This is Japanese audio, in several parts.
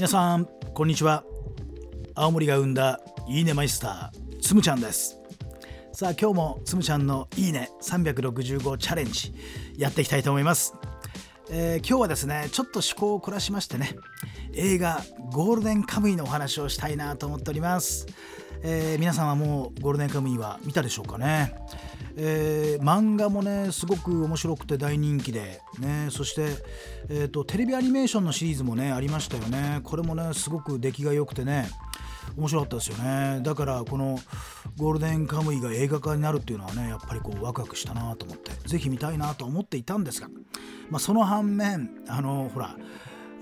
皆さんこんにちは。青森が生んだいいねマイスターつむちゃんです。さあ今日もつむちゃんのいいね365チャレンジやっていきたいと思います。えー、今日はですねちょっと趣向を凝らしましてね映画ゴールデンカムイのお話をしたいなと思っております、えー、皆さんはもうゴールデンカムイは見たでしょうかね？えー、漫画もねすごく面白くて大人気で、ね、そして、えーと、テレビアニメーションのシリーズもねありましたよねこれもねすごく出来が良くてね面白かったですよねだからこのゴールデンカムイが映画化になるっていうのはねやっぱりこうワクワクしたなと思って是非見たいなと思っていたんですが、まあ、その反面あのほら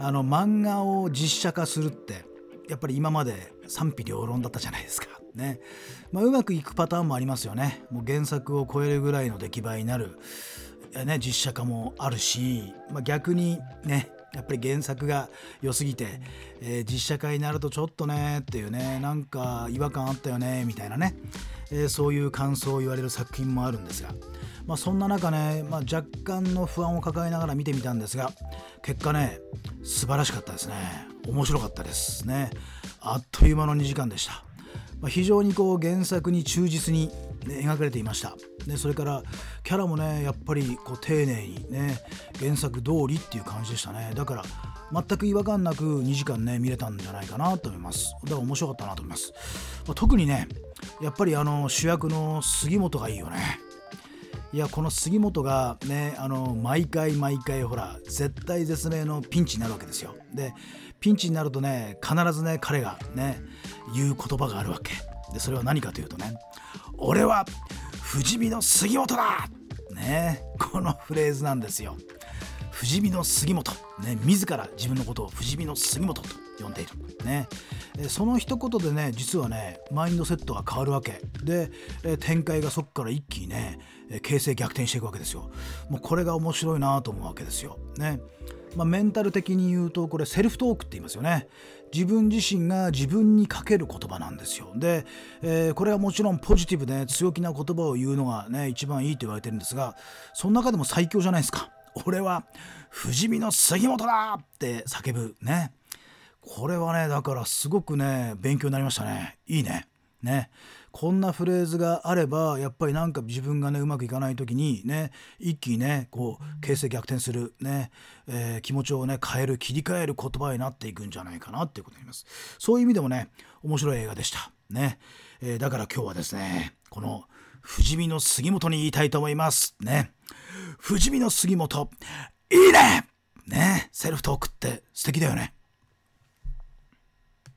あの漫画を実写化するってやっぱり今まで賛否両論だったじゃないですか。ね。まあ、うまくいくパターンもありますよね。もう原作を超えるぐらいの出来栄えになる、ね、実写化もあるし、まあ、逆にねやっぱり原作が良すぎて、えー、実写化になるとちょっとねっていうねなんか違和感あったよねみたいなね、えー、そういう感想を言われる作品もあるんですが、まあ、そんな中ね、まあ、若干の不安を抱えながら見てみたんですが結果ね素晴らしかったですね。面白かったですね。あっという間の2時間でした、まあ、非常にこう原作に忠実に、ね、描かれていました。でそれからキャラもねやっぱりこう丁寧にね原作通りっていう感じでしたね。だから全く違和感なく2時間ね見れたんじゃないかなと思います。だから面白かったなと思います、まあ、特にねやっぱりあの主役の杉本がいいよね。いやこの杉本がねあの毎回毎回ほら絶対絶命のピンチになるわけですよ。でピンチになるとね必ずね彼がね言う言葉があるわけ。でそれは何かというとね俺は不死身の杉本だ！ねこのフレーズなんですよ。不死身の杉本。ね自ら自分のことを不死身の杉本と呼んでいる。ねその一言でね実はねマインドセットが変わるわけ。で展開がそこから一気にね形勢逆転していくわけですよ。もうこれが面白いなと思うわけですよ。ねまあ、メンタル的に言うとこれセルフトークって言いますよね。自分自身が自分にかける言葉なんですよ。で、えー、これはもちろんポジティブで強気な言葉を言うのがね一番いいと言われてるんですがその中でも最強じゃないですか。俺は不死身の杉本だって叫ぶね。これはねだからすごくね勉強になりましたね。いいね。ね。こんなフレーズがあればやっぱりなんか自分がねうまくいかない時にね一気にねこう形勢逆転するね、えー、気持ちをね変える切り替える言葉になっていくんじゃないかなっていうことになります。そういう意味でもね面白い映画でした。ね、えー、だから今日はですねこの不死身の杉本に言いたいと思います。ね。不死身の杉本いいね！ね。セルフトークって素敵だよね。